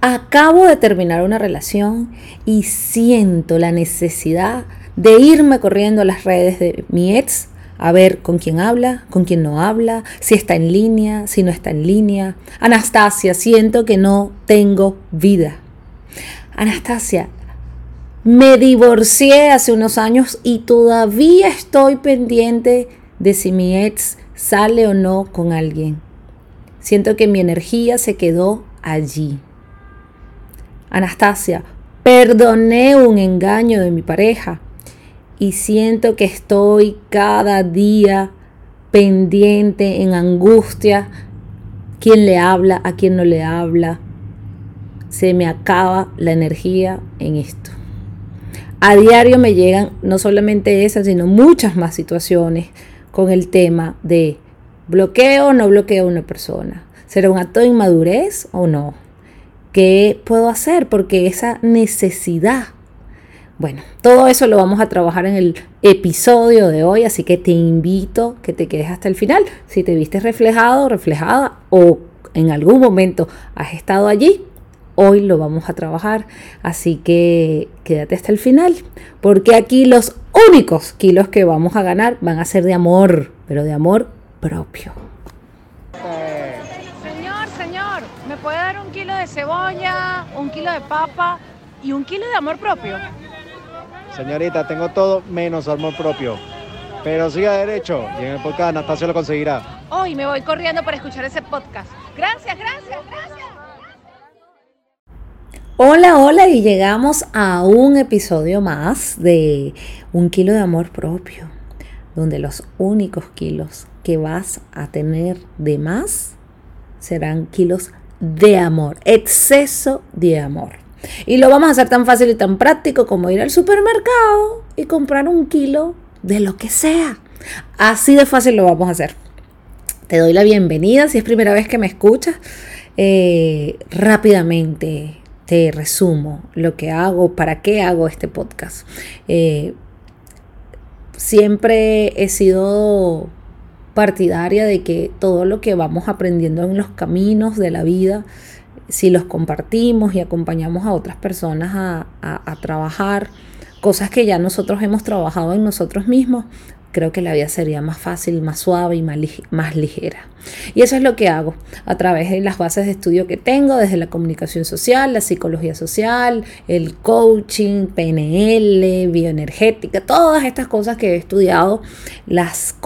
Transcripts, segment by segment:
acabo de terminar una relación y siento la necesidad de irme corriendo a las redes de mi ex a ver con quién habla, con quién no habla, si está en línea, si no está en línea. Anastasia, siento que no tengo vida. Anastasia, me divorcié hace unos años y todavía estoy pendiente de si mi ex sale o no con alguien. Siento que mi energía se quedó allí. Anastasia, perdoné un engaño de mi pareja y siento que estoy cada día pendiente, en angustia, quién le habla, a quién no le habla. Se me acaba la energía en esto. A diario me llegan no solamente esas, sino muchas más situaciones con el tema de bloqueo o no bloqueo a una persona. ¿Será un acto de inmadurez o no? ¿Qué puedo hacer? Porque esa necesidad bueno, todo eso lo vamos a trabajar en el episodio de hoy, así que te invito que te quedes hasta el final. Si te viste reflejado, reflejada o en algún momento has estado allí, hoy lo vamos a trabajar. Así que quédate hasta el final, porque aquí los únicos kilos que vamos a ganar van a ser de amor, pero de amor propio. Señor, señor, ¿me puede dar un kilo de cebolla, un kilo de papa y un kilo de amor propio? Señorita, tengo todo menos amor propio. Pero siga derecho y en el podcast Anastasia lo conseguirá. Hoy me voy corriendo para escuchar ese podcast. Gracias, gracias, gracias. Hola, hola y llegamos a un episodio más de Un kilo de amor propio, donde los únicos kilos que vas a tener de más serán kilos de amor, exceso de amor. Y lo vamos a hacer tan fácil y tan práctico como ir al supermercado y comprar un kilo de lo que sea. Así de fácil lo vamos a hacer. Te doy la bienvenida si es primera vez que me escuchas. Eh, rápidamente te resumo lo que hago, para qué hago este podcast. Eh, siempre he sido partidaria de que todo lo que vamos aprendiendo en los caminos de la vida si los compartimos y acompañamos a otras personas a, trabajar cosas que ya nosotros hemos trabajado en nosotros mismos, creo que la vida sería más fácil, más suave y más, ligera. Y eso es lo que hago a través de las bases de estudio que tengo, desde la comunicación social, la psicología social, el coaching, PNL, bioenergética, todas estas cosas que he estudiado, las,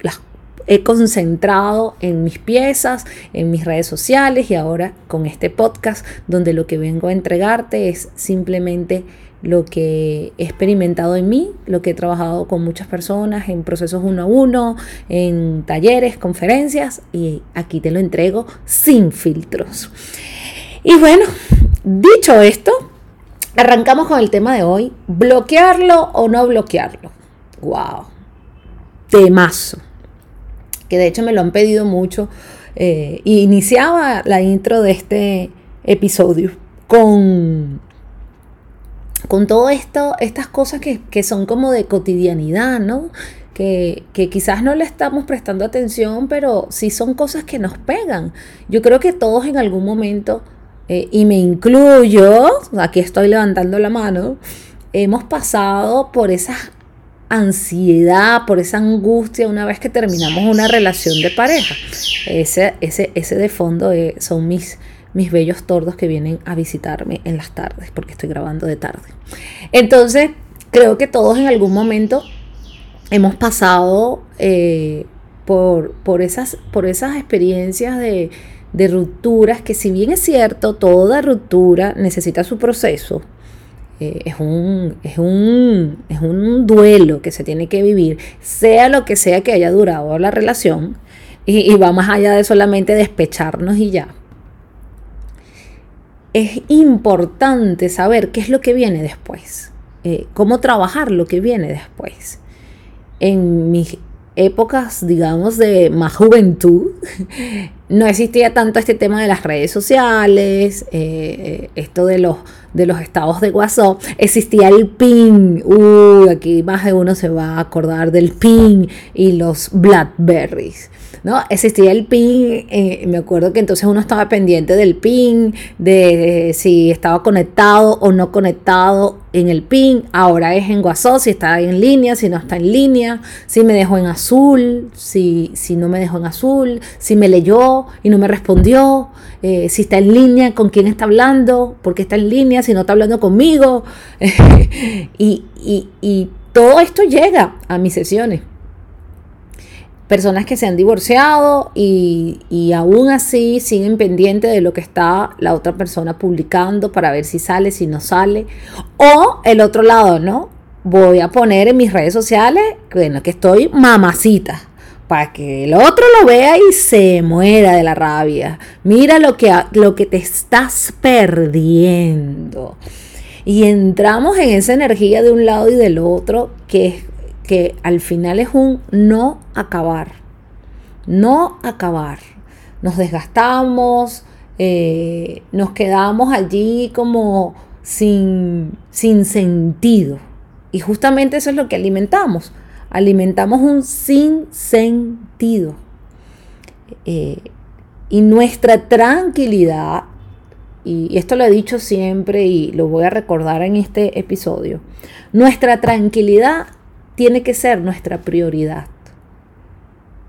las he concentrado en mis piezas, en mis redes sociales y ahora con este podcast donde lo que vengo a entregarte es simplemente lo que he experimentado en mí, lo que he trabajado con muchas personas en procesos uno a uno, en talleres, conferencias y aquí te lo entrego sin filtros. Y bueno, dicho esto, arrancamos con el tema de hoy, bloquearlo o no bloquearlo. Wow. Temazo que de hecho me lo han pedido mucho. Eh, iniciaba la intro de este episodio con, con todo esto, estas cosas que, son como de cotidianidad, ¿no? Que, quizás no le estamos prestando atención, pero sí son cosas que nos pegan. Yo creo que todos en algún momento, eh, y me incluyo, aquí estoy levantando la mano, hemos pasado por esas ansiedad, por esa angustia una vez que terminamos una relación de pareja. Ese, ese, ese de fondo eh, son mis, mis bellos tordos que vienen a visitarme en las tardes, porque estoy grabando de tarde. Entonces, creo que todos en algún momento hemos pasado eh, por, por, esas, por esas experiencias de, de rupturas, que si bien es cierto, toda ruptura necesita su proceso, es, un, es, un, es un duelo que se tiene que vivir, sea lo que sea que haya durado la relación, y, va más allá de solamente despecharnos y ya. Es importante saber qué es lo que viene después, eh, cómo trabajar lo que viene después. En mis épocas, digamos, de más juventud, no existía tanto este tema de las redes sociales, eh, esto de los, de los estados de WhatsApp, existía el PIN, uy, aquí más de uno se va a acordar del PIN y los Blackberries. ¿no? Existía el PIN, eh, me acuerdo que entonces uno estaba pendiente del PIN, de si estaba conectado o no conectado en el PIN, ahora es en WhatsApp, si está en línea, si no está en línea, si me dejó en azul, si, si no me dejó en azul, si me leyó y no me respondió, eh, si está en línea, con quién está hablando, porque está en línea, si no está hablando conmigo. y, y todo esto llega a mis sesiones personas que se han divorciado y, y, aún así siguen pendientes de lo que está la otra persona publicando para ver si sale, si no sale. O el otro lado, ¿no? Voy a poner en mis redes sociales, bueno, que estoy mamacita, para que el otro lo vea y se muera de la rabia. Mira lo que, lo que te estás perdiendo. Y entramos en esa energía de un lado y del otro que que al final es un no acabar. No acabar. Nos desgastamos, eh, nos quedamos allí como sin, sin sentido. Y justamente eso es lo que alimentamos. Alimentamos un sin sentido. Eh, y nuestra tranquilidad, y esto lo he dicho siempre y lo voy a recordar en este episodio, nuestra tranquilidad tiene que ser nuestra prioridad.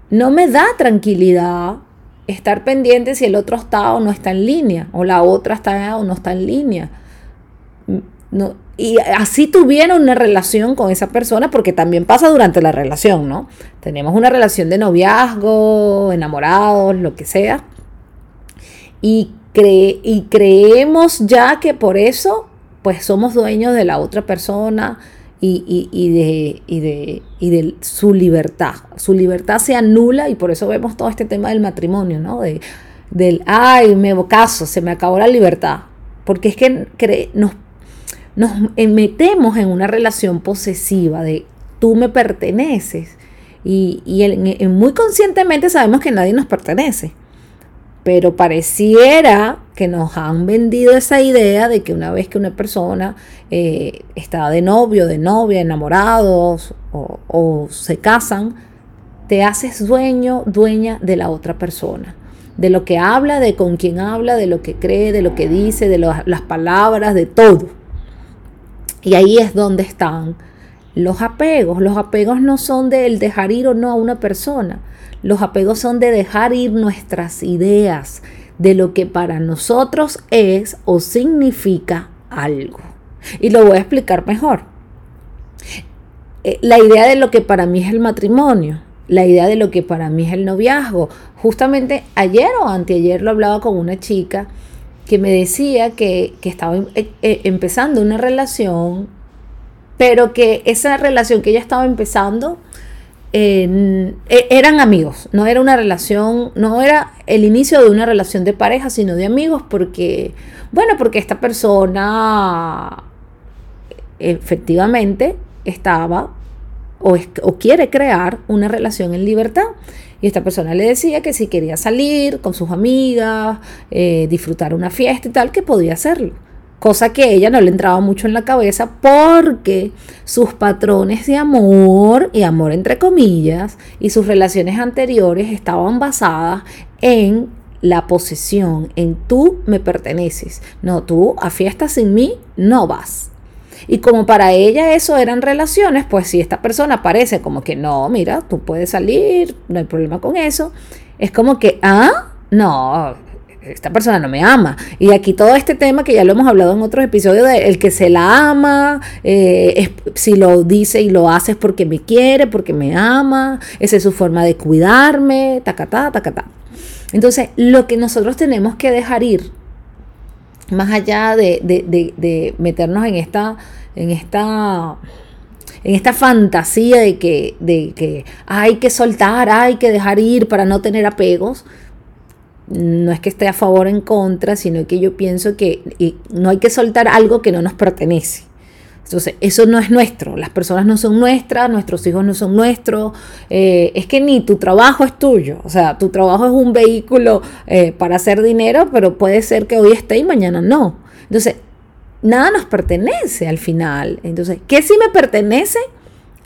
No me da tranquilidad estar pendiente si el otro está o no está en línea, o la otra está o no está en línea. No, y así tuviera una relación con esa persona, porque también pasa durante la relación, ¿no? Tenemos una relación de noviazgo, enamorados, lo que sea, y, y creemos ya que por eso, pues somos dueños de la otra persona, y, de, de, de, su libertad. Su libertad se anula y por eso vemos todo este tema del matrimonio, ¿no? De, del, ay, me caso, se me acabó la libertad. Porque es que nos, nos metemos en una relación posesiva de tú me perteneces. Y, y muy conscientemente sabemos que nadie nos pertenece. Pero pareciera que nos han vendido esa idea de que una vez que una persona eh, está de novio, de novia, enamorados o, se casan, te haces dueño, dueña de la otra persona. De lo que habla, de con quién habla, de lo que cree, de lo que dice, de las palabras, de todo. Y ahí es donde están los apegos. Los apegos no son de el dejar ir o no a una persona los apegos son de dejar ir nuestras ideas de lo que para nosotros es o significa algo. Y lo voy a explicar mejor. Eh, la idea de lo que para mí es el matrimonio, la idea de lo que para mí es el noviazgo. Justamente ayer o anteayer lo hablaba con una chica que me decía que, estaba eh, eh, empezando una relación, pero que esa relación que ella estaba empezando e, eran amigos, no era una relación, no era el inicio de una relación de pareja, sino de amigos, porque, bueno, porque esta persona efectivamente estaba o, o, quiere crear una relación en libertad. Y esta persona le decía que si quería salir con sus amigas, eh, disfrutar una fiesta y tal, que podía hacerlo cosa que a ella no le entraba mucho en la cabeza porque sus patrones de amor, y amor entre comillas, y sus relaciones anteriores estaban basadas en la posesión, en tú me perteneces. No, tú a fiestas sin mí no vas. Y como para ella eso eran relaciones, pues si esta persona parece como que no, mira, tú puedes salir, no hay problema con eso, es como que, ah, no, esta persona no me ama. Y aquí todo este tema que ya lo hemos hablado en otros episodios, de el que se la ama, eh, si lo dice y lo hace es porque me quiere, porque me ama, esa es su forma de cuidarme, tacatá, tacatá. Entonces, lo que nosotros tenemos que dejar ir, más allá de, de meternos en esta, en esta en esta fantasía de que, de que hay que soltar, hay que dejar ir para no tener apegos, no es que esté a favor o en contra, sino que yo pienso que no hay que soltar algo que no nos pertenece. Entonces, eso no es nuestro, las personas no son nuestras, nuestros hijos no son nuestros, eh, es que ni tu trabajo es tuyo, o sea, tu trabajo es un vehículo eh, para hacer dinero, pero puede ser que hoy esté y mañana no. Entonces, nada nos pertenece al final. Entonces, ¿qué sí me pertenece?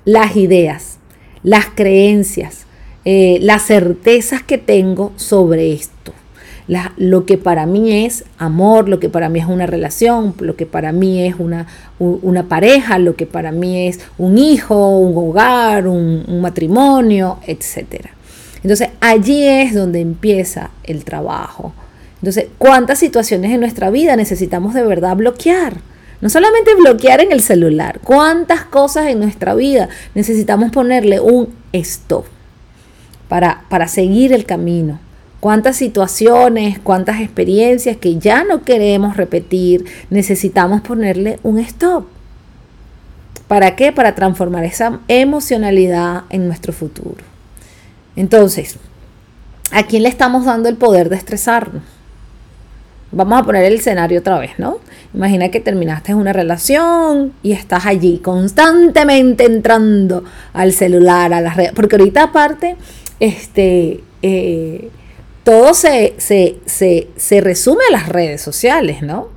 Las ideas, las creencias, eh, las certezas que tengo sobre esto lo que para mí es amor, lo que para mí es una relación, lo que para mí es una, una pareja, lo que para mí es un hijo, un hogar, un, matrimonio, etc. Entonces allí es donde empieza el trabajo. Entonces, ¿cuántas situaciones en nuestra vida necesitamos de verdad bloquear? No solamente bloquear en el celular, ¿cuántas cosas en nuestra vida necesitamos ponerle un stop para, para seguir el camino? Cuántas situaciones, cuántas experiencias que ya no queremos repetir, necesitamos ponerle un stop. ¿Para qué? Para transformar esa emocionalidad en nuestro futuro. Entonces, ¿a quién le estamos dando el poder de estresarnos? Vamos a poner el escenario otra vez, ¿no? Imagina que terminaste una relación y estás allí constantemente entrando al celular, a las redes, porque ahorita aparte, este, eh, todo se, se, resume a las redes sociales, ¿no?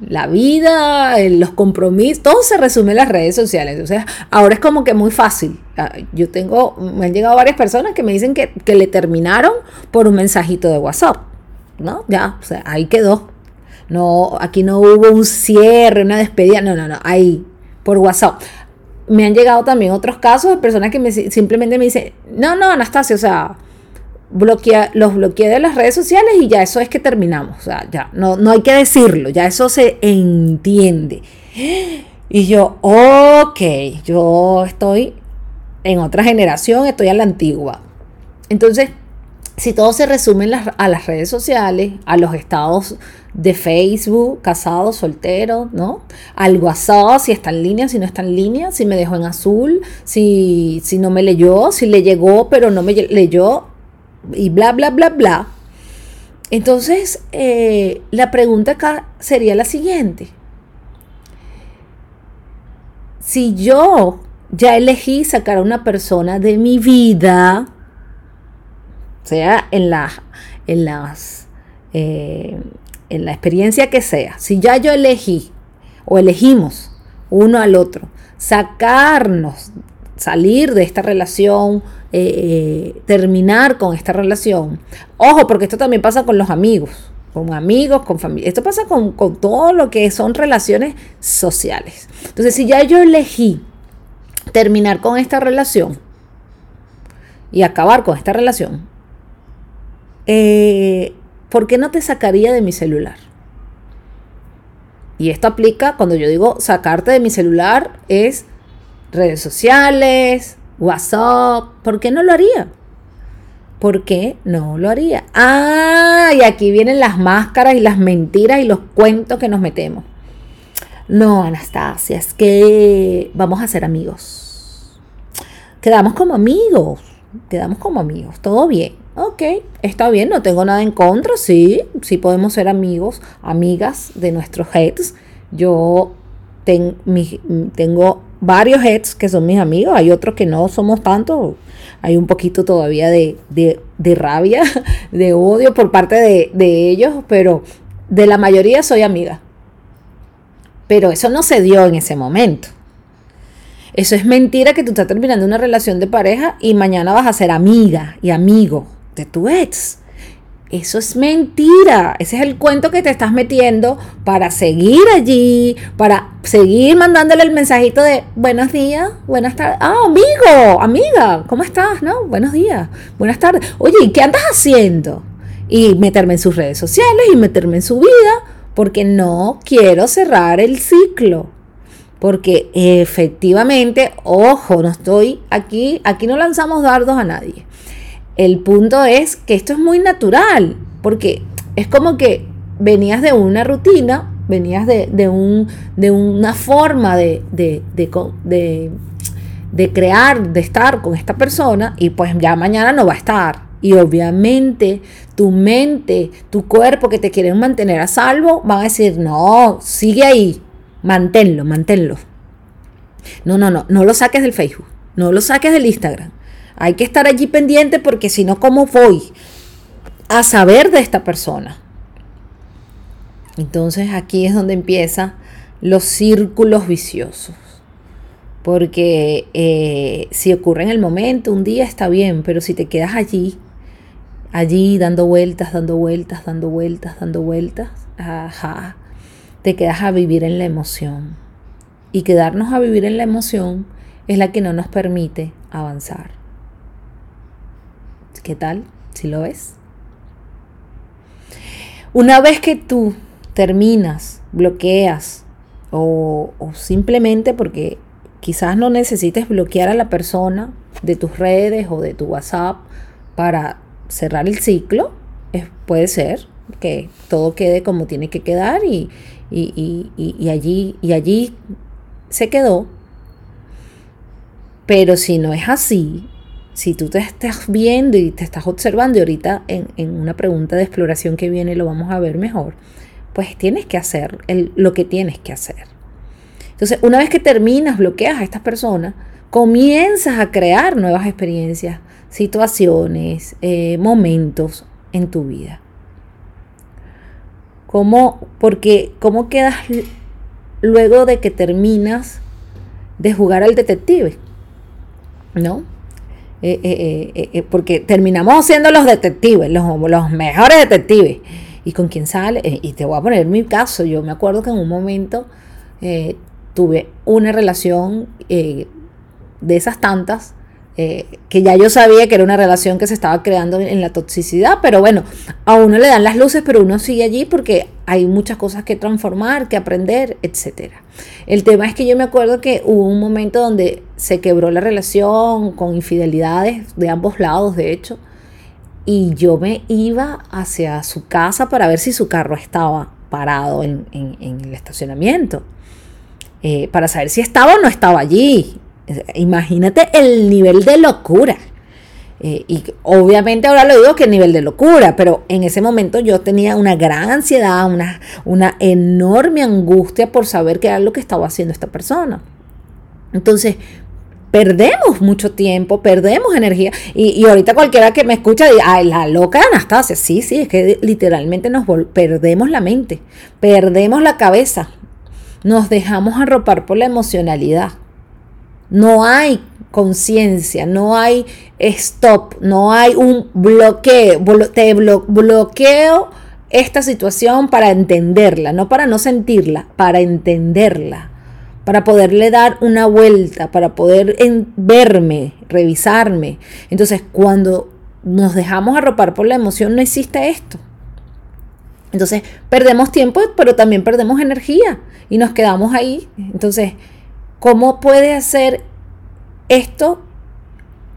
La vida, los compromisos, todo se resume en las redes sociales. Entonces, ahora es como que muy fácil. Ah, yo tengo, me han llegado varias personas que me dicen que, que le terminaron por un mensajito de WhatsApp, ¿no? Ya, o sea, ahí quedó. No, aquí no hubo un cierre, una despedida, no, no, no, ahí, por WhatsApp. Me han llegado también otros casos de personas que me, simplemente me dicen, no, no, Anastasia, o sea, bloquea, los bloqueé de las redes sociales y ya eso es que terminamos. O ya no, no hay que decirlo, ya eso se entiende. Y yo, ok, yo estoy en otra generación, estoy a la antigua. Entonces, si todo se resume a las redes sociales, a los estados de Facebook, casados, solteros, ¿no? Al WhatsApp, si está en línea, si no está en línea, si me dejó en azul, si, si no me leyó, si le llegó pero no me leyó, y bla, bla, bla, bla. Entonces, eh, la pregunta acá sería la siguiente. Si yo ya elegí sacar a una persona de mi vida, sea en, la, en, las, eh, en la experiencia que sea, si ya yo elegí o elegimos uno al otro, sacarnos, salir de esta relación eh, eh, terminar con esta relación. Ojo, porque esto también pasa con los amigos, con amigos, con familia. Esto pasa con, con todo lo que son relaciones sociales. Entonces, si ya yo elegí terminar con esta relación y acabar con esta relación, eh, ¿por qué no te sacaría de mi celular? Y esto aplica cuando yo digo sacarte de mi celular es redes sociales, WhatsApp, ¿por qué no lo haría? ¿Por qué no lo haría? Ah, y aquí vienen las máscaras y las mentiras y los cuentos que nos metemos. No, Anastasia, es que vamos a ser amigos. Quedamos como amigos, quedamos como amigos, todo bien. Ok, está bien, no tengo nada en contra, sí, sí podemos ser amigos, amigas de nuestros heads. Yo tengo varios heads que son mis amigos, hay otros que no somos tantos, hay un poquito todavía de, rabia, de odio por parte de, de, ellos, pero de la mayoría soy amiga. Pero eso no se dio en ese momento. Eso es mentira que tú estás terminando una relación de pareja y mañana vas a ser amiga y amigo de tu ex. Eso es mentira. Ese es el cuento que te estás metiendo para seguir allí, para seguir mandándole el mensajito de buenos días, buenas tardes. Ah, amigo, amiga, ¿cómo estás? No, buenos días, buenas tardes. Oye, ¿y qué andas haciendo? Y meterme en sus redes sociales y meterme en su vida, porque no quiero cerrar el ciclo. Porque efectivamente, ojo, no estoy aquí, aquí no lanzamos dardos a nadie. El punto es que esto es muy natural, porque es como que venías de una rutina, venías de, un, de una forma de, de, de, crear, de estar con esta persona y pues ya mañana no va a estar. Y obviamente tu mente, tu cuerpo que te quieren mantener a salvo, van a decir, no, sigue ahí, manténlo, manténlo. No, no, no, no lo saques del Facebook, no lo saques del Instagram. Hay que estar allí pendiente porque si no, ¿cómo voy a saber de esta persona? Entonces aquí es donde empiezan los círculos viciosos. Porque eh, si ocurre en el momento, un día está bien, pero si te quedas allí, allí dando vueltas, dando vueltas, dando vueltas, dando vueltas, te quedas a vivir en la emoción. Y quedarnos a vivir en la emoción es la que no nos permite avanzar. ¿Qué tal? ¿Si lo ves? Una vez que tú terminas, bloqueas o, simplemente porque quizás no necesites bloquear a la persona de tus redes o de tu WhatsApp para cerrar el ciclo, puede ser que todo quede como tiene que quedar y, allí, y allí se quedó. Pero si no es así, si tú te estás viendo y te estás observando, y ahorita en, una pregunta de exploración que viene lo vamos a ver mejor, pues tienes que hacer lo que tienes que hacer. Entonces, una vez que terminas, bloqueas a estas personas, comienzas a crear nuevas experiencias, situaciones, eh, momentos en tu vida. ¿Cómo, porque, ¿Cómo quedas luego de que terminas de jugar al detective? ¿No? Eh, eh, porque terminamos siendo los detectives, los, mejores detectives. ¿Y con quién sale? y te voy a poner mi caso. Yo me acuerdo que en un momento tuve una relación de esas tantas eh, que ya yo sabía que era una relación que se estaba creando en la toxicidad, pero bueno, a uno le dan las luces, pero uno sigue allí porque hay muchas cosas que transformar, que aprender, etc. El tema es que yo me acuerdo que hubo un momento donde se quebró la relación con infidelidades de ambos lados, de hecho, y yo me iba hacia su casa para ver si su carro estaba parado en, el estacionamiento. Eh, para saber si estaba o no estaba allí. Imagínate el nivel de locura. Eh, y obviamente ahora lo digo que el nivel de locura, pero en ese momento yo tenía una gran ansiedad, una, una enorme angustia por saber qué era lo que estaba haciendo esta persona. Entonces, perdemos mucho tiempo, perdemos energía. Y, ahorita cualquiera que me escucha dice, ay, la loca Anastasia. Sí, sí, es que literalmente nos perdemos la mente, perdemos la cabeza, nos dejamos arropar por la emocionalidad. No hay conciencia, no hay stop, no hay un bloqueo, te bloqueo esta situación para entenderla, no para no sentirla, para entenderla, para poderle dar una vuelta, para poder verme, revisarme. Entonces, cuando nos dejamos arropar por la emoción, no existe esto. Entonces, perdemos tiempo, pero también perdemos energía y nos quedamos ahí. Entonces, ¿Cómo puedes hacer esto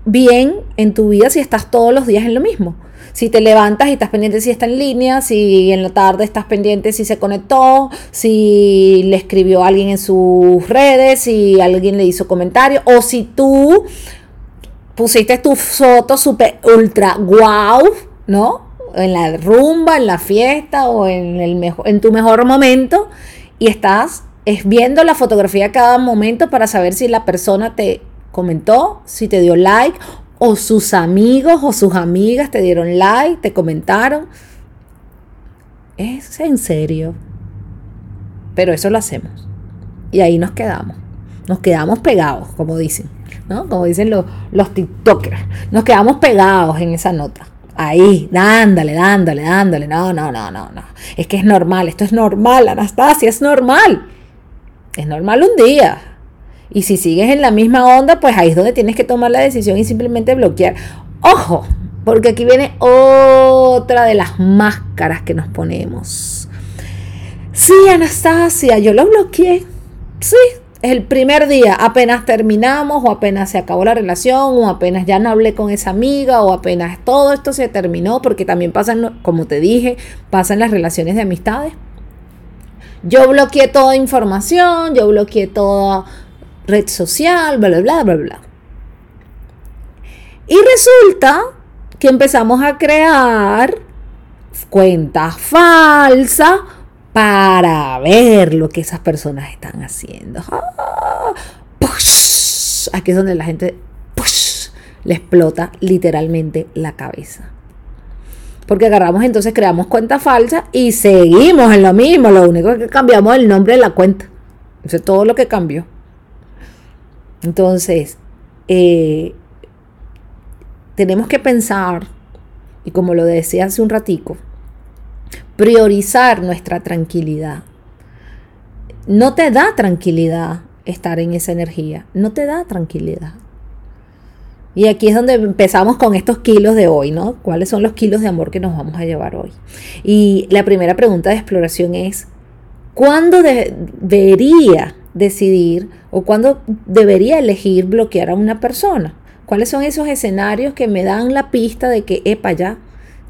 bien en tu vida si estás todos los días en lo mismo? Si te levantas y estás pendiente si está en línea, si en la tarde estás pendiente si se conectó, si le escribió alguien en sus redes, si alguien le hizo comentario, o si tú pusiste tu foto super ultra wow, ¿no? En la rumba, en la fiesta o en, el en tu mejor momento y estás es viendo la fotografía cada momento para saber si la persona te comentó, si te dio like, o sus amigos o sus amigas te dieron like, te comentaron. Es en serio. Pero eso lo hacemos. Y ahí nos quedamos. Nos quedamos pegados, como dicen. ¿no? Como dicen los, los TikTokers. Nos quedamos pegados en esa nota. Ahí, dándole, dándole, dándole. No, no, no, no, no. Es que es normal. Esto es normal, Anastasia, es normal. Es normal un día. Y si sigues en la misma onda, pues ahí es donde tienes que tomar la decisión y simplemente bloquear. Ojo, porque aquí viene otra de las máscaras que nos ponemos. Sí, Anastasia, yo lo bloqueé. Sí, el primer día, apenas terminamos o apenas se acabó la relación o apenas ya no hablé con esa amiga o apenas todo esto se terminó, porque también pasan, como te dije, pasan las relaciones de amistades. Yo bloqueé toda información, yo bloqueé toda red social, bla, bla, bla, bla, bla. Y resulta que empezamos a crear cuentas falsas para ver lo que esas personas están haciendo. ¡Ah! aquí es donde la gente le explota literalmente la cabeza. Porque agarramos entonces, creamos cuenta falsa y seguimos en lo mismo. Lo único que cambiamos es el nombre de la cuenta. Eso es todo lo que cambió. Entonces, eh, tenemos que pensar, y como lo decía hace un ratico, priorizar nuestra tranquilidad. No te da tranquilidad estar en esa energía, no te da tranquilidad. Y aquí es donde empezamos con estos kilos de hoy, ¿no? ¿Cuáles son los kilos de amor que nos vamos a llevar hoy? Y la primera pregunta de exploración es, ¿cuándo debería decidir o cuándo debería elegir bloquear a una persona? ¿Cuáles son esos escenarios que me dan la pista de que, epa, ya,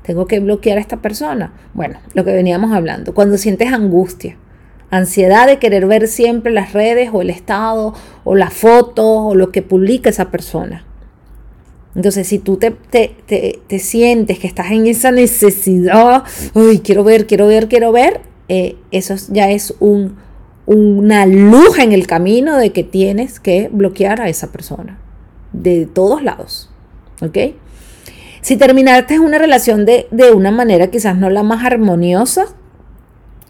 tengo que bloquear a esta persona? Bueno, lo que veníamos hablando, cuando sientes angustia, ansiedad de querer ver siempre las redes o el estado o la foto o lo que publica esa persona. Entonces, si tú te, te, sientes que estás en esa necesidad, uy, quiero ver, quiero ver, quiero ver, eh, eso ya es un, una luz en el camino de que tienes que bloquear a esa persona de todos lados. ¿Ok? Si terminaste una relación de, una manera quizás no la más armoniosa,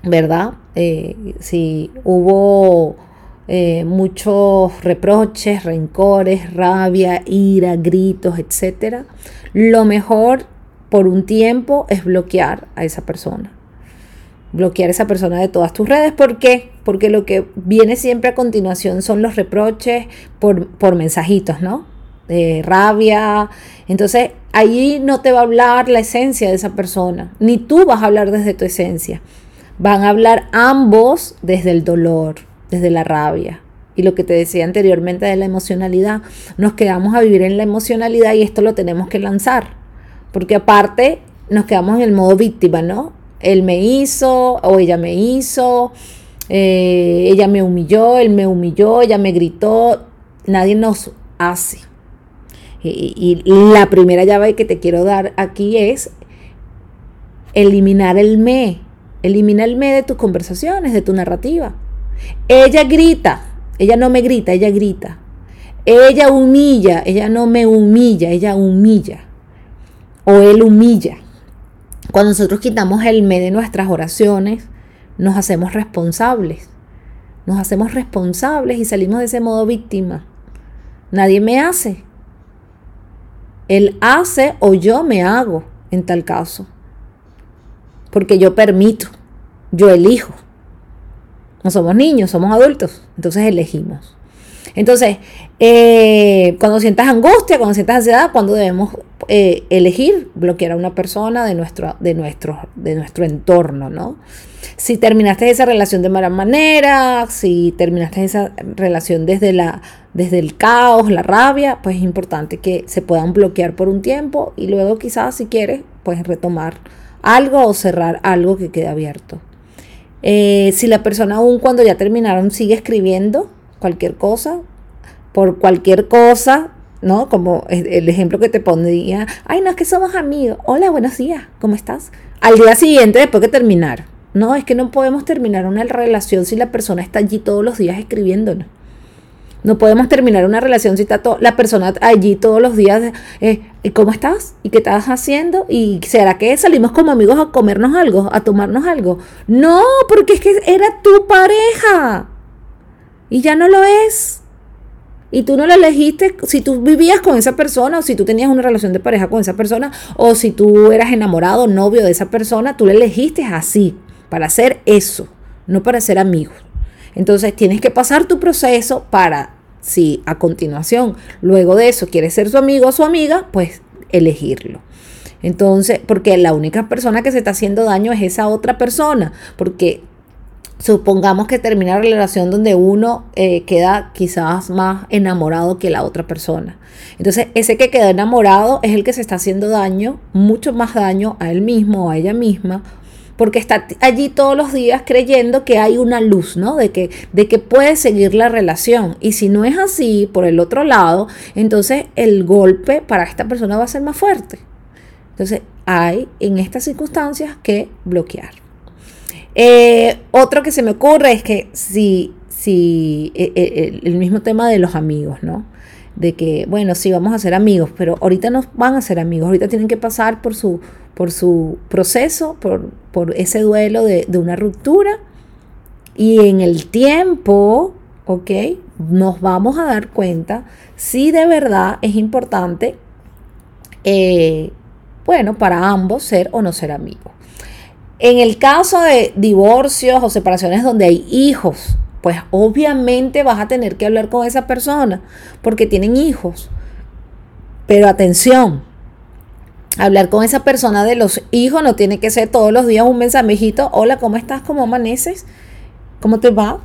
¿verdad? Eh, si hubo eh, muchos reproches, rencores, rabia, ira, gritos, etc., lo mejor por un tiempo es bloquear a esa persona. Bloquear a esa persona de todas tus redes. ¿Por qué? Porque lo que viene siempre a continuación son los reproches por, por mensajitos, ¿no? de rabia. Entonces ahí no te va a hablar la esencia de esa persona, ni tú vas a hablar desde tu esencia. Van a hablar ambos desde el dolor, desde la rabia. Y lo que te decía anteriormente de la emocionalidad, nos quedamos a vivir en la emocionalidad y esto lo tenemos que lanzar. Porque aparte nos quedamos en el modo víctima, ¿no? Él me hizo o ella me hizo, eh, ella me humilló, él me humilló, ella me gritó. Nadie nos hace. Y, la primera llave que te quiero dar aquí es eliminar el me. Elimina el me de tus conversaciones, de tu narrativa. Ella grita, ella no me grita, ella grita. Ella humilla, ella no me humilla, ella humilla. O él humilla. Cuando nosotros quitamos el me de nuestras oraciones, nos hacemos responsables. Nos hacemos responsables y salimos de ese modo víctima. Nadie me hace. Él hace o yo me hago en tal caso. Porque yo permito, yo elijo. No somos niños, somos adultos, entonces elegimos. Entonces, eh, cuando sientas angustia, cuando sientas ansiedad, cuando debemos eh, elegir bloquear a una persona de nuestro, de, de nuestro entorno, ¿no? Si terminaste esa relación de mala manera, si terminaste esa relación desde, la, desde el caos, la rabia, pues es importante que se puedan bloquear por un tiempo y luego quizás si quieres, pues retomar algo o cerrar algo que quede abierto. Eh, si la persona aún cuando ya terminaron sigue escribiendo cualquier cosa, por cualquier cosa, ¿no? Como el ejemplo que te pondría, ay, no, es que somos amigos, hola, buenos días, ¿cómo estás? Al día siguiente, después de terminar, no, es que no podemos terminar una relación si la persona está allí todos los días escribiéndonos. No podemos terminar una relación si está la persona allí todos los días. Eh, ¿Y cómo estás? ¿Y qué estás haciendo? ¿Y será que salimos como amigos a comernos algo, a tomarnos algo? No, porque es que era tu pareja. Y ya no lo es. Y tú no lo elegiste si tú vivías con esa persona o si tú tenías una relación de pareja con esa persona o si tú eras enamorado, novio de esa persona, tú le elegiste así, para hacer eso, no para ser amigos. Entonces tienes que pasar tu proceso para, si a continuación, luego de eso, quieres ser su amigo o su amiga, pues elegirlo. Entonces, porque la única persona que se está haciendo daño es esa otra persona, porque supongamos que termina la relación donde uno eh, queda quizás más enamorado que la otra persona. Entonces, ese que quedó enamorado es el que se está haciendo daño, mucho más daño a él mismo o a ella misma, porque está allí todos los días creyendo que hay una luz, ¿no? De que, de que puede seguir la relación. Y si no es así, por el otro lado, entonces el golpe para esta persona va a ser más fuerte. Entonces, hay en estas circunstancias que bloquear. Eh, otro que se me ocurre es que si, si e, e, el mismo tema de los amigos, ¿no? de que, bueno, sí, vamos a ser amigos, pero ahorita no van a ser amigos, ahorita tienen que pasar por su, por su proceso, por, por ese duelo de, de una ruptura. Y en el tiempo, ¿ok? Nos vamos a dar cuenta si de verdad es importante, eh, bueno, para ambos ser o no ser amigos. En el caso de divorcios o separaciones donde hay hijos, pues obviamente vas a tener que hablar con esa persona porque tienen hijos. Pero atención, hablar con esa persona de los hijos no tiene que ser todos los días un mensajito, hola, ¿cómo estás? ¿Cómo amaneces? ¿Cómo te va?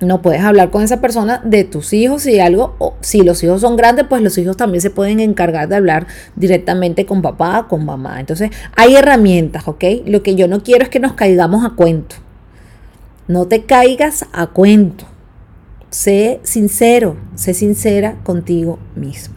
No puedes hablar con esa persona de tus hijos y algo, o si los hijos son grandes, pues los hijos también se pueden encargar de hablar directamente con papá, con mamá. Entonces, hay herramientas, ¿ok? Lo que yo no quiero es que nos caigamos a cuento. No te caigas a cuento. Sé sincero, sé sincera contigo mismo.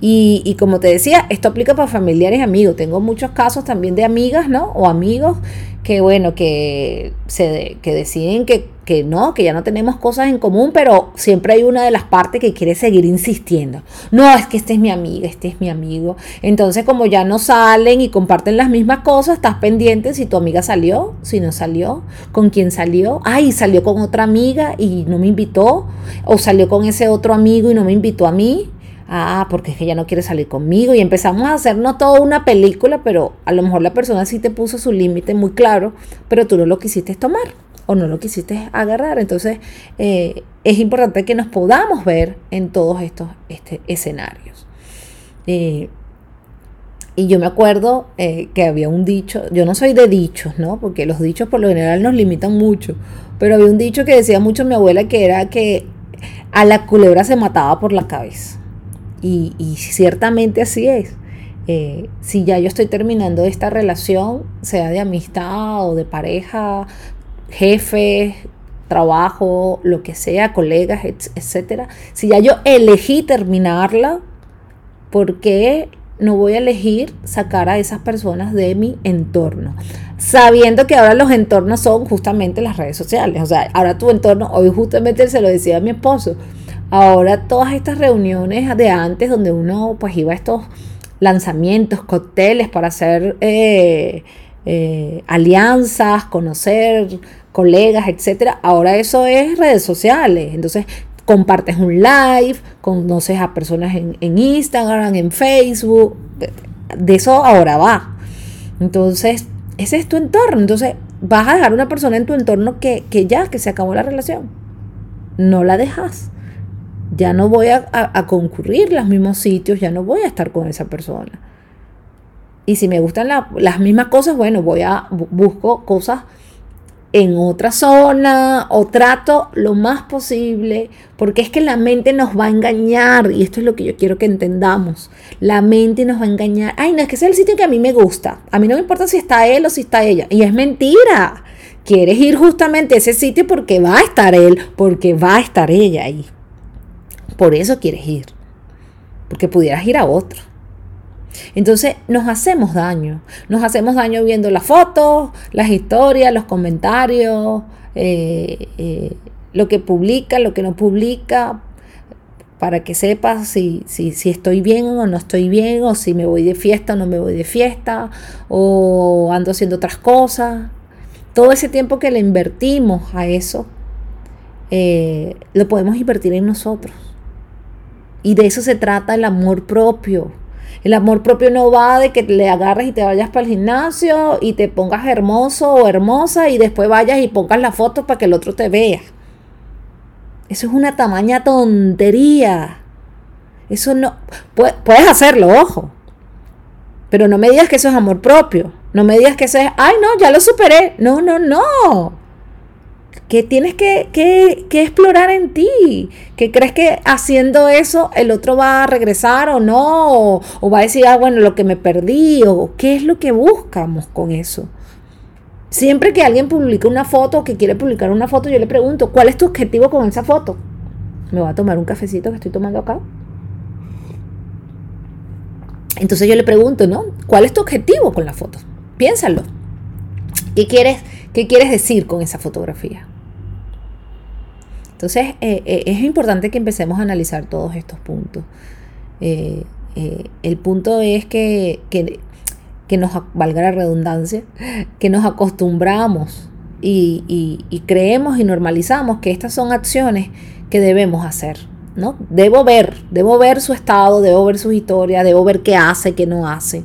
Y, y, como te decía, esto aplica para familiares y amigos. Tengo muchos casos también de amigas, ¿no? O amigos que, bueno, que, se, que deciden que que no, que ya no tenemos cosas en común, pero siempre hay una de las partes que quiere seguir insistiendo. No, es que este es mi amiga, este es mi amigo. Entonces, como ya no salen y comparten las mismas cosas, estás pendiente si tu amiga salió, si no salió, con quién salió. Ay, salió con otra amiga y no me invitó, o salió con ese otro amigo y no me invitó a mí. Ah, porque es que ella no quiere salir conmigo. Y empezamos a hacernos toda una película, pero a lo mejor la persona sí te puso su límite muy claro, pero tú no lo quisiste tomar o no lo quisiste agarrar. Entonces eh, es importante que nos podamos ver en todos estos este, escenarios. Eh, y yo me acuerdo eh, que había un dicho, yo no soy de dichos, ¿no? Porque los dichos por lo general nos limitan mucho, pero había un dicho que decía mucho mi abuela que era que a la culebra se mataba por la cabeza. Y, y ciertamente así es. si ya yo estoy terminando esta relación, sea de amistad o de pareja, jefes, trabajo, lo que sea, colegas, etcétera. Si ya yo elegí terminarla, ¿por qué no voy a elegir sacar a esas personas de mi entorno? Sabiendo que ahora los entornos son justamente las redes sociales. O sea, ahora tu entorno, hoy justamente se lo decía a mi esposo, ahora todas estas reuniones de antes donde uno pues iba a estos lanzamientos, cócteles para hacer eh, eh, alianzas, conocer colegas, etcétera. Ahora eso es redes sociales. Entonces, compartes un live, conoces a personas en, Instagram, en Facebook. De eso ahora va. Entonces, ese es tu entorno. Entonces, vas a dejar una persona en tu entorno que, ya, que se acabó la relación. No la dejas. Ya no voy a, a concurrir los mismos sitios, ya no voy a estar con esa persona. Y si me gustan las mismas cosas, bueno, voy a busco cosas en otra zona o trato lo más posible, porque es que la mente nos va a engañar y esto es lo que yo quiero que entendamos. La mente nos va a engañar. Ay, no, es que ese es el sitio que a mí me gusta. A mí no me importa si está él o si está ella. Y es mentira. Quieres ir justamente a ese sitio porque va a estar él, porque va a estar ella ahí. Por eso quieres ir. Porque pudieras ir a otro. Entonces nos hacemos daño, nos hacemos daño viendo las fotos, las historias, los comentarios, eh, eh, lo que publica, lo que no publica, para que sepas si, si, si, estoy bien o no estoy bien, o si me voy de fiesta o no me voy de fiesta, o ando haciendo otras cosas. Todo ese tiempo que le invertimos a eso, eh, lo podemos invertir en nosotros. Y de eso se trata el amor propio el amor propio no va de que le agarres y te vayas para el gimnasio y te pongas hermoso o hermosa y después vayas y pongas la foto para que el otro te vea. Eso es una tamaña tontería. Eso no. Puedes hacerlo, ojo. Pero no me digas que eso es amor propio. No me digas que eso es, ay, no, ya lo superé. No, no, no que tienes que, explorar en ti, que crees que haciendo eso el otro va a regresar o no, o, va a decir, ah, bueno, lo que me perdí, o qué es lo que buscamos con eso. Siempre que alguien publica una foto o que quiere publicar una foto, yo le pregunto, ¿cuál es tu objetivo con esa foto? Me voy a tomar un cafecito que estoy tomando acá. Entonces yo le pregunto, ¿no? ¿Cuál es tu objetivo con la foto? Piénsalo. ¿Qué quieres, qué quieres decir con esa fotografía? Entonces eh, eh, es importante que empecemos a analizar todos estos puntos. Eh, el punto es que, que, nos, valga la redundancia, que nos acostumbramos y, y, creemos y normalizamos que estas son acciones que debemos hacer. ¿no? Debo ver, debo ver su estado, debo ver su historia, debo ver qué hace, qué no hace.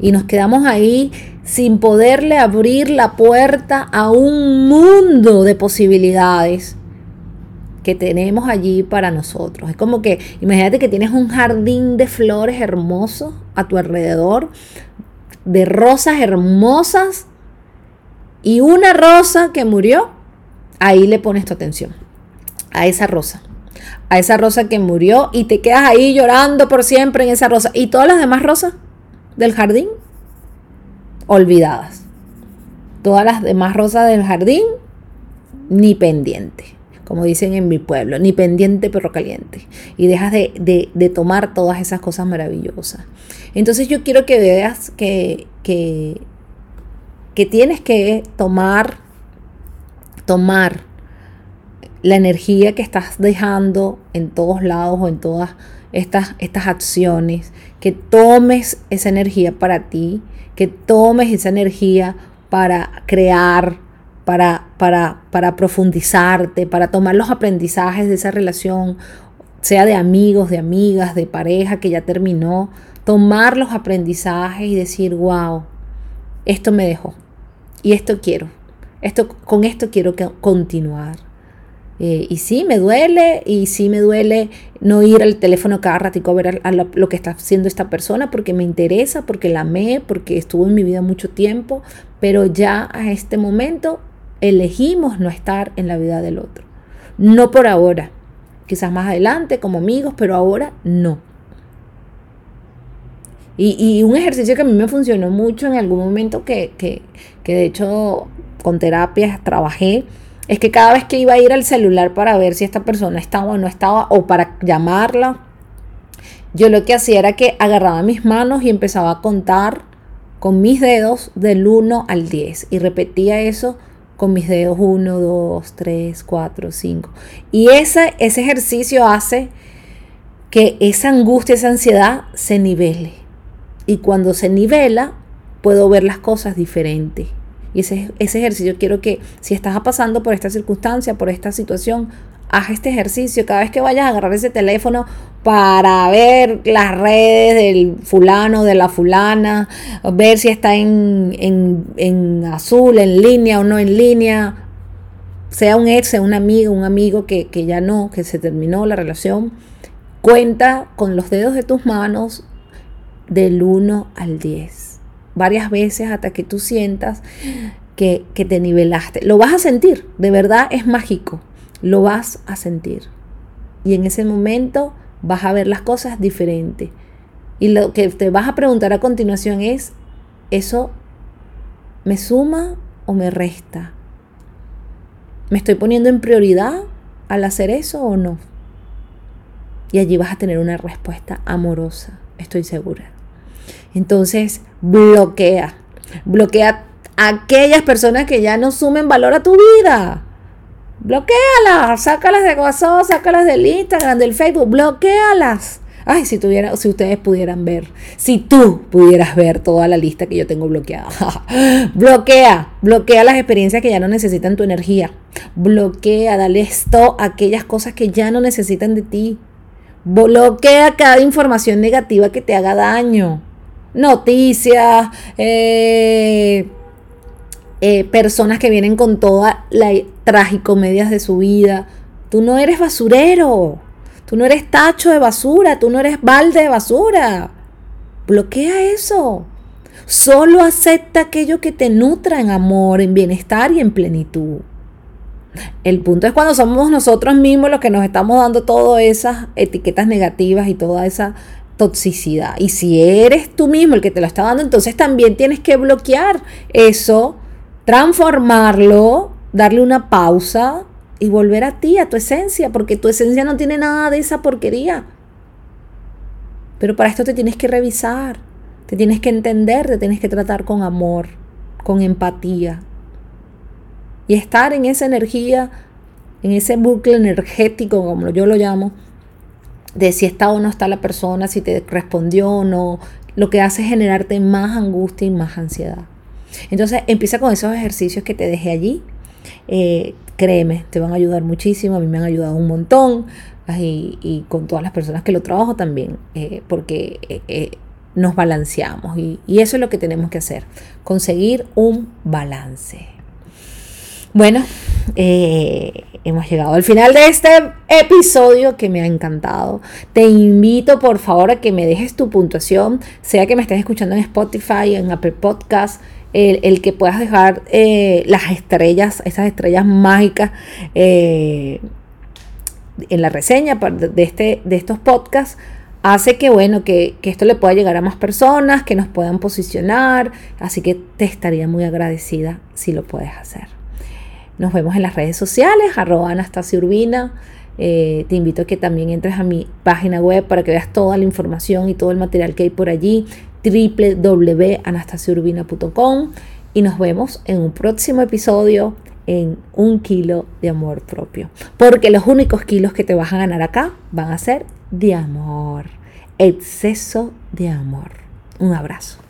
Y nos quedamos ahí sin poderle abrir la puerta a un mundo de posibilidades que tenemos allí para nosotros. Es como que, imagínate que tienes un jardín de flores hermosos a tu alrededor, de rosas hermosas, y una rosa que murió, ahí le pones tu atención, a esa rosa, a esa rosa que murió, y te quedas ahí llorando por siempre en esa rosa. ¿Y todas las demás rosas del jardín? olvidadas. Todas las demás rosas del jardín, ni pendiente, como dicen en mi pueblo, ni pendiente pero caliente. Y dejas de, tomar todas esas cosas maravillosas. Entonces yo quiero que veas que, que, que tienes que tomar, tomar la energía que estás dejando en todos lados o en todas estas, estas acciones, que tomes esa energía para ti, que tomes esa energía para crear, para, para, para profundizarte, para tomar los aprendizajes de esa relación, sea de amigos, de amigas, de pareja que ya terminó, tomar los aprendizajes y decir, wow, esto me dejó y esto quiero, esto, con esto quiero continuar. Eh, y sí, me duele, y sí me duele no ir al teléfono cada ratico a ver lo, que está haciendo esta persona porque me interesa, porque la amé, porque estuvo en mi vida mucho tiempo, pero ya a este momento elegimos no estar en la vida del otro. No por ahora, quizás más adelante como amigos, pero ahora no. Y, un ejercicio que a mí me funcionó mucho en algún momento que, que, que de hecho con terapias trabajé, es que cada vez que iba a ir al celular para ver si esta persona estaba o no estaba, o para llamarla, yo lo que hacía era que agarraba mis manos y empezaba a contar con mis dedos del 1 al 10 y repetía eso con mis dedos 1, 2, 3, 4, 5. Y ese, ese ejercicio hace que esa angustia, esa ansiedad se nivele. Y cuando se nivela, puedo ver las cosas diferentes. Y ese, ese ejercicio quiero que si estás pasando por esta circunstancia, por esta situación, haz este ejercicio. Cada vez que vayas a agarrar ese teléfono para ver las redes del fulano, de la fulana, ver si está en, en, azul, en línea o no en línea, sea un ex, un amigo, un amigo que, que ya no, que se terminó la relación, cuenta con los dedos de tus manos del 1 al 10 varias veces hasta que tú sientas que, te nivelaste. Lo vas a sentir, de verdad es mágico, lo vas a sentir. Y en ese momento vas a ver las cosas diferentes. Y lo que te vas a preguntar a continuación es, ¿eso me suma o me resta? ¿Me estoy poniendo en prioridad al hacer eso o no? Y allí vas a tener una respuesta amorosa, estoy segura. Entonces, bloquea. Bloquea a aquellas personas que ya no sumen valor a tu vida. Bloquealas, sácalas de WhatsApp, sácalas del Instagram, del Facebook, bloquealas. Ay, si, si ustedes pudieran ver, si tú pudieras ver toda la lista que yo tengo bloqueada. bloquea, bloquea las experiencias que ya no necesitan tu energía. Bloquea, dale esto a aquellas cosas que ya no necesitan de ti. Bloquea cada información negativa que te haga daño noticias, eh, eh, personas que vienen con toda la tragicomedia de su vida. Tú no eres basurero, tú no eres tacho de basura, tú no eres balde de basura. Bloquea eso. Solo acepta aquello que te nutra en amor, en bienestar y en plenitud. El punto es cuando somos nosotros mismos los que nos estamos dando todas esas etiquetas negativas y toda esa toxicidad. Y si eres tú mismo el que te lo está dando, entonces también tienes que bloquear eso, transformarlo, darle una pausa y volver a ti, a tu esencia, porque tu esencia no tiene nada de esa porquería. Pero para esto te tienes que revisar, te tienes que entender, te tienes que tratar con amor, con empatía. Y estar en esa energía en ese bucle energético, como yo lo llamo, de si está o no está la persona, si te respondió o no, lo que hace es generarte más angustia y más ansiedad. Entonces empieza con esos ejercicios que te dejé allí. Eh, créeme, te van a ayudar muchísimo, a mí me han ayudado un montón y, con todas las personas que lo trabajo también, eh, porque eh, nos balanceamos y, y eso es lo que tenemos que hacer, conseguir un balance. Bueno, hemos llegado al final de este episodio que me ha encantado. Te invito por favor a que me dejes tu puntuación, sea que me estés escuchando en Spotify, en Apple Podcast, el, que puedas dejar eh, las estrellas, esas estrellas mágicas eh, en la reseña de, este, de estos podcasts hace que bueno que, que, esto le pueda llegar a más personas, que nos puedan posicionar, así que te estaría muy agradecida si lo puedes hacer. Nos vemos en las redes sociales, arroba Anastasia Urbina. Eh, te invito a que también entres a mi página web para que veas toda la información y todo el material que hay por allí, www.anastasiaurbina.com y nos vemos en un próximo episodio en un kilo de amor propio. Porque los únicos kilos que te vas a ganar acá van a ser de amor, exceso de amor. Un abrazo.